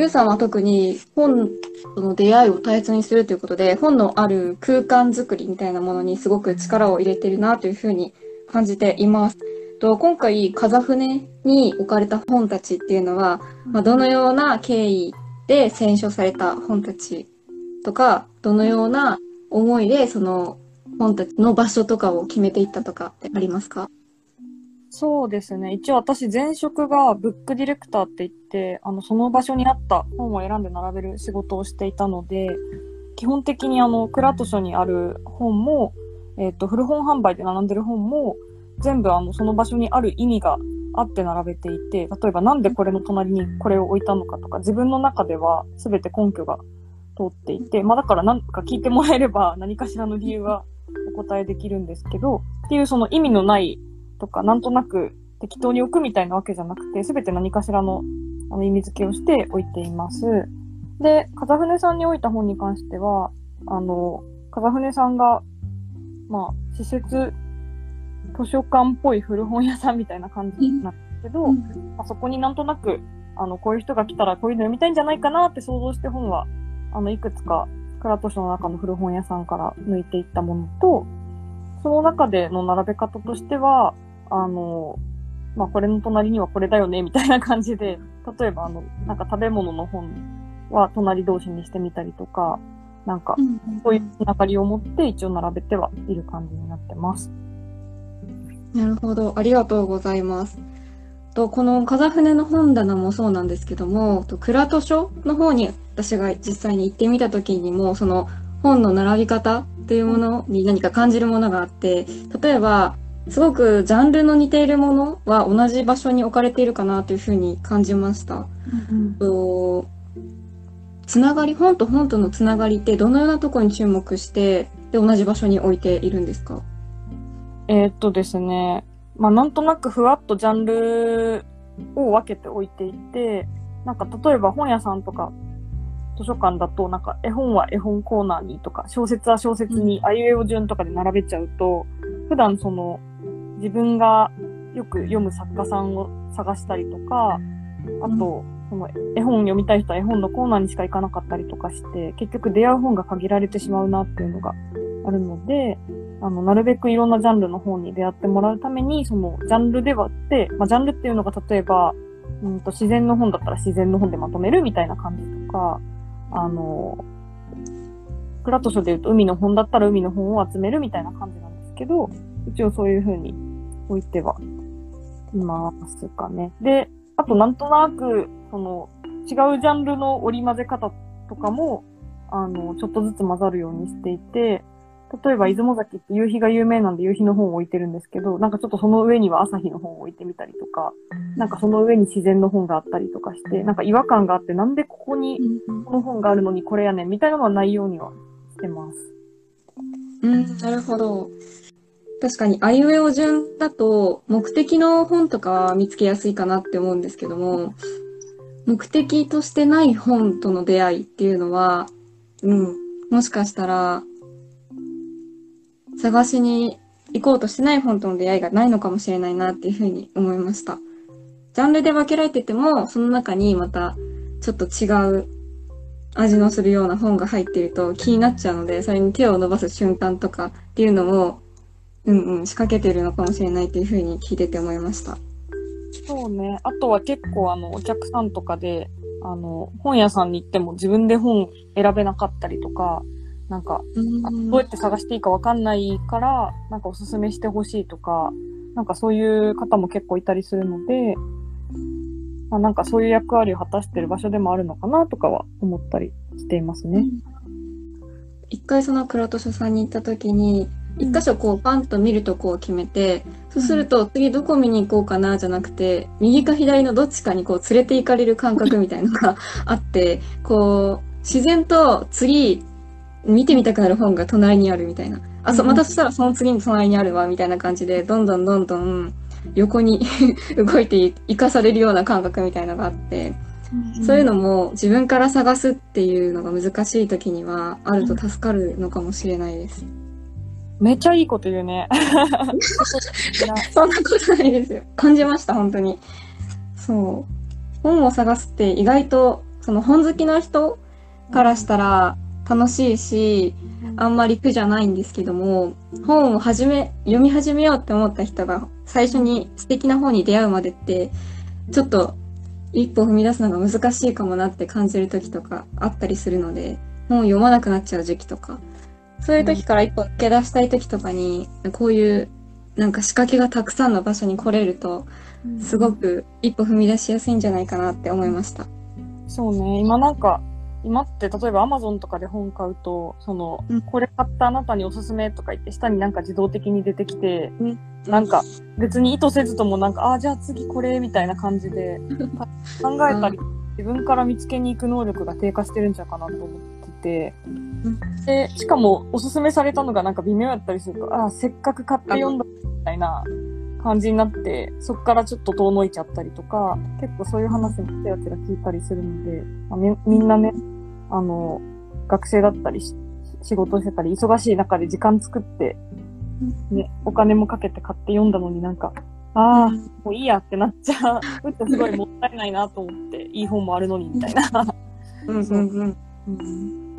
ゆうさんは特に本との出会いを大切にするということで、本のある空間づくりみたいなものにすごく力を入れてるなというふうに感じています。と今回、風船に置かれた本たちっていうのは、まあ、どのような経緯で選書された本たちとか、どのような思いでその本たちの場所とかを決めていったとかってありますか？そうですね。一応私前職がブックディレクターって言って、あの、その場所にあった本を選んで並べる仕事をしていたので、基本的にあの、蔵図書にある本も、えっ、と、古本販売で並んでる本も、全部あの、その場所にある意味があって並べていて、例えばなんでこれの隣にこれを置いたのかとか、自分の中では全て根拠が通っていて、まあだから何か聞いてもらえれば何かしらの理由はお答えできるんですけど、っていうその意味のないとか、なんとなく適当に置くみたいなわけじゃなくて、すべて何かしらのあの意味付けをして置いています。で、風船さんに置いた本に関しては、あの、風船さんが、まあ、施設、図書館っぽい古本屋さんみたいな感じなんですけど、まあ、そこになんとなく、あの、こういう人が来たらこういうの読みたいんじゃないかなって想像して本は、あの、いくつか、倉図書の中の古本屋さんから抜いていったものと、その中での並べ方としては、あの、まあ、これの隣にはこれだよね、みたいな感じで、例えば、あの、なんか食べ物の本は隣同士にしてみたりとか、なんか、そういうつながりを持って一応並べてはいる感じになってます。なるほど。ありがとうございます。と、この風船の本棚もそうなんですけども、と蔵図書の方に私が実際に行ってみた時にも、その本の並び方というものに何か感じるものがあって、例えば、すごくジャンルの似ているものは同じ場所に置かれているかなというふうに感じました。とつながり、本と本とのつながりってどのようなところに注目して、で、同じ場所に置いているんですか？えーっとですね、まあ、なんとなくふわっとジャンルを分けておいていて、なんか例えば本屋さんとか図書館だと、なんか絵本は絵本コーナーにとか、小説は小説にあいうえお順とかで並べちゃうと、普段その自分がよく読む作家さんを探したりとか、あと、その絵本読みたい人は絵本のコーナーにしか行かなかったりとかして、結局出会う本が限られてしまうなっていうのがあるので、あの、なるべくいろんなジャンルの本に出会ってもらうために、その、ジャンルで割って、まあ、ジャンルっていうのが例えば、うんと、自然の本だったら自然の本でまとめるみたいな感じとか、あの、クラト書で言うと海の本だったら海の本を集めるみたいな感じなんですけど、一応そういう風に置いてはいますかね。で、あとなんとなく、その、違うジャンルの織り交ぜ方とかも、あの、ちょっとずつ混ざるようにしていて、例えば、出雲崎って夕日が有名なんで夕日の本を置いてるんですけど、なんかちょっとその上には朝日の本を置いてみたりとか、なんかその上に自然の本があったりとかして、なんか違和感があって、なんでここにこの本があるのにこれやねんみたいなのはないようにはしてます。うん、なるほど。確かに、あいうえお順だと、目的の本とかは見つけやすいかなって思うんですけども、目的としてない本との出会いっていうのは、うん、もしかしたら、探しに行こうとしてない本との出会いがないのかもしれないなっていうふうに思いました。ジャンルで分けられてても、その中にまたちょっと違う味のするような本が入っていると気になっちゃうので、それに手を伸ばす瞬間とかっていうのも、うんうん、仕掛けてるのかもしれないっていうふうに聞いてて思いました。そうね。あとは結構あの、お客さんとかで、あの、本屋さんに行っても自分で本選べなかったりとか、なんか、あどうやって探していいかわかんないから、なんかおすすめしてほしいとか、なんかそういう方も結構いたりするので、まあ、なんかそういう役割を果たしてる場所でもあるのかなとかは思ったりしていますね。一回その倉戸書さんに行った時に、一箇所こうパンと見るとこを決めて、そうすると次どこ見に行こうかなじゃなくて、右か左のどっちかにこう連れて行かれる感覚みたいのが あって、こう、自然と次見てみたくなる本が隣にあるみたいな。あ、そう、またそしたらその次に隣にあるわみたいな感じで、どんどんどんどん横に 動いて生かされるような感覚みたいのがあって、そういうのも自分から探すっていうのが難しい時にはあると助かるのかもしれないです。めっちゃいいこと言うね。そんなことないですよ。感じました、本当に。そう。本を探すって意外とその本好きの人からしたら楽しいし、あんまり苦じゃないんですけども、本を始め、読み始めようって思った人が最初に素敵な本に出会うまでって、ちょっと一歩踏み出すのが難しいかもなって感じる時とかあったりするので、本を読まなくなっちゃう時期とか、そういう時から一歩抜け出したい時とかに、こういうなんか仕掛けがたくさんの場所に来れると、すごく一歩踏み出しやすいんじゃないかなって思いました。そうね、今なんか、今って例えば Amazon とかで本買うと、その、うん。これ買ったあなたにおすすめとか言って、下になんか自動的に出てきて、ねなんか別に意図せずともなんか、ああ、じゃあ次これみたいな感じで 考えたり、自分から見つけに行く能力が低下してるんちゃうかなと思ってて、で、しかもおすすめされたのがなんか微妙やったりすると、ああ、せっかく買って読んだみたいな感じになって、そこからちょっと遠のいちゃったりとか、結構そういう話もちらちら聞いたりするので、まあみみんなね、あの、学生だったりし仕事してたり、忙しい中で時間作って、ね、お金もかけて買って読んだのになんか、ああ、もういいやってなっちゃう ってすごいもったいないなと思って、いい本もあるのにみたいな。うんうんうん。うん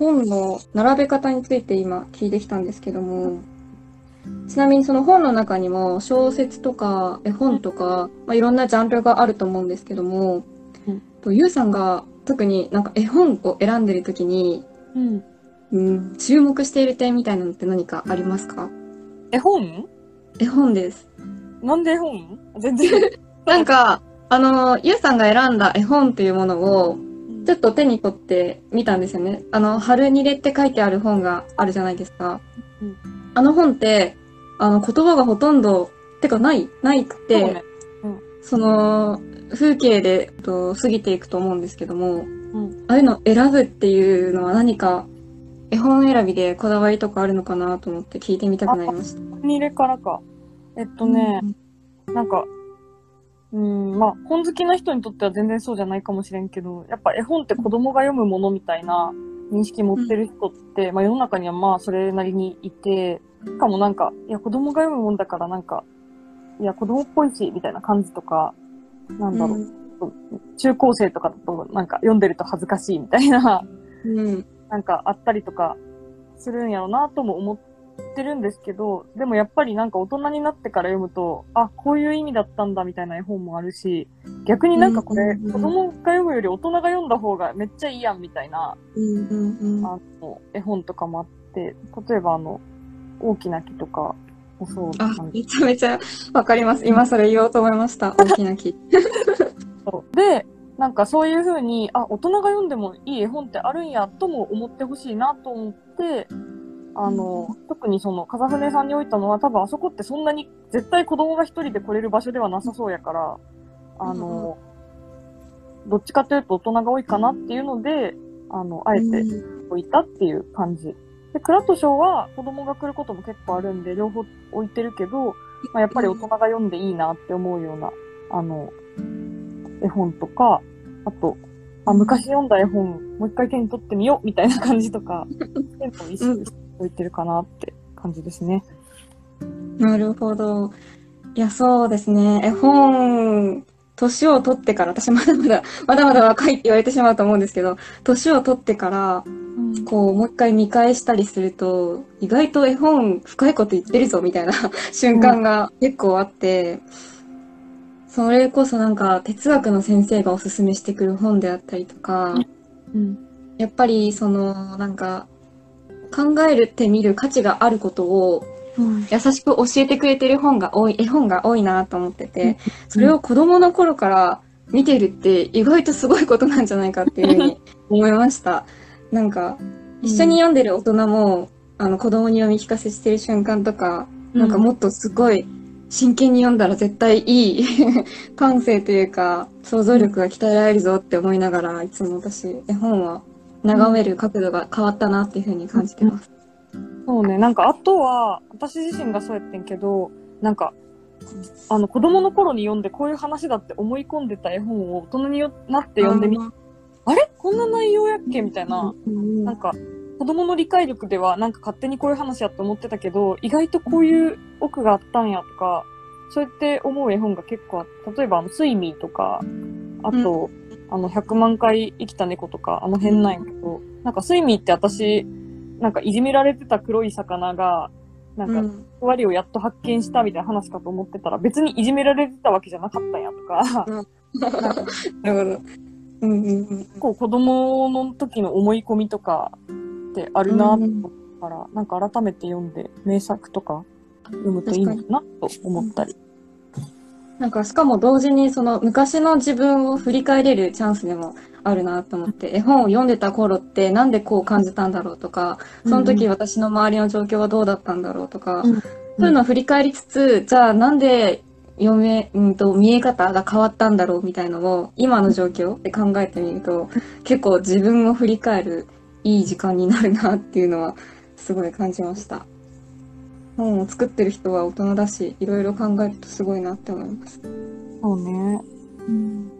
本の並べ方について今聞いてきたんですけども、ちなみにその本の中にも小説とか絵本とか、まあ、いろんなジャンルがあると思うんですけども、うんとゆうさんが特になんか絵本を選んでる時に、うん。うん、注目している点みたいなのって何かありますか？絵本？絵本です。なんで絵本？全然。なんか、あの、ゆうさんが選んだ絵本というものを、ちょっと手に取ってみたんですよね。あの、春にれって書いてある本があるじゃないですか。うんあの本って、あの、言葉がほとんど、てかない、ないくそうて、ね。その、風景でと過ぎていくと思うんですけども、うん。ああいうのを選ぶっていうのは何か、絵本選びでこだわりとかあるのかなと思って聞いてみたくなりました。に入れからか。えっとね、なんか、うん、まあ、本好きな人にとっては全然そうじゃないかもしれんけど、やっぱ絵本って子供が読むものみたいな認識持ってる人って、まあ世の中にはまあそれなりにいて、しかもなんか、いや子供が読むもんだからなんか、いや子供っぽいし、みたいな感じとか、なんだろう、うん中高生とかだとなんか読んでると恥ずかしいみたいな、うん。なんかあったりとかするんやろうなとも思ってるんですけど、でもやっぱりなんか大人になってから読むと、あ、こういう意味だったんだみたいな絵本もあるし、逆になんかこれ、子供が読むより大人が読んだ方がめっちゃいいやんみたいな。あの、絵本とかもあって、例えばあの、大きな木とかもそうあめちゃめちゃわかります。今それ言おうと思いました。大きな木。そうで、なんかそういう風に、あ、大人が読んでもいい絵本ってあるんやとも思ってほしいなと思って、あの、特にその、風船さんに置いたのは多分あそこってそんなに絶対子供が一人で来れる場所ではなさそうやから、あの、どっちかというと大人が多いかなっていうので、あの、あえて置いたっていう感じ。で、クラットショーは子供が来ることも結構あるんで、両方置いてるけど、まあ、やっぱり大人が読んでいいなって思うような、あの、絵本とか、あと、あ、昔読んだ絵本、もう一回手に取ってみようみたいな感じとか、そういうのを意識して置いてるかなって感じですね。なるほど。いや、そうですね。絵本、年を取ってから、私まだまだ、まだまだ若いって言われてしまうと思うんですけど、年を取ってから、こう、もう一回見返したりすると、意外と絵本深いこと言ってるぞ、みたいな瞬間が結構あって、それこそなんか哲学の先生がおすすめしてくる本であったりとか、うん。やっぱりその、なんか、考えるって見る価値があることをうん。優しく教えてくれてる本が多い、絵本が多いなと思ってて、うんそれを子供の頃から見てるって意外とすごいことなんじゃないかっていうふうに 思いました。なんか、一緒に読んでる大人も、あの子供に読み聞かせしてる瞬間とか、なんかもっとすごい真剣に読んだら絶対いい 感性というか想像力が鍛えられるぞって思いながらいつも私絵本は眺める角度が変わったなっていうふうに感じてます。そうね、なんかあとは、私自身がそうやってんけど、なんか、あの子供の頃に読んでこういう話だって思い込んでた絵本を大人によなって読んでみああれ？こんな内容やっけ？みたいな、うん。なんか、子供の理解力ではなんか勝手にこういう話やって思ってたけど、意外とこういう奥があったんやとか、そうやって思う絵本が結構あって、例えばあの、スイミーとか、あと、あの、100万回生きた猫とか、あの辺なんやけど、なんかスイミーって私、なんかいじめられてた黒い魚が、なんか、うん。終わりをやっと発見したみたいな話かと思ってたら、別にいじめられてたわけじゃなかったんやとか、なるほど。うんうんうん。結構子供の時の思い込みとかってあるなと思ったから、なんか改めて読んで名作とか読むといいのかなと思ったり。なんかしかも同時にその昔の自分を振り返れるチャンスでもあるなと思って、絵本を読んでた頃ってなんでこう感じたんだろうとか、その時私の周りの状況はどうだったんだろうとか、うん。そういうのを振り返りつつ、じゃあなんで読め、うんと見え方が変わったんだろうみたいのを今の状況で考えてみると、結構自分を振り返るいい時間になるなっていうのはすごい感じました。本を作ってる人は大人だし、いろいろ考えるとすごいなって思います。そうね。うん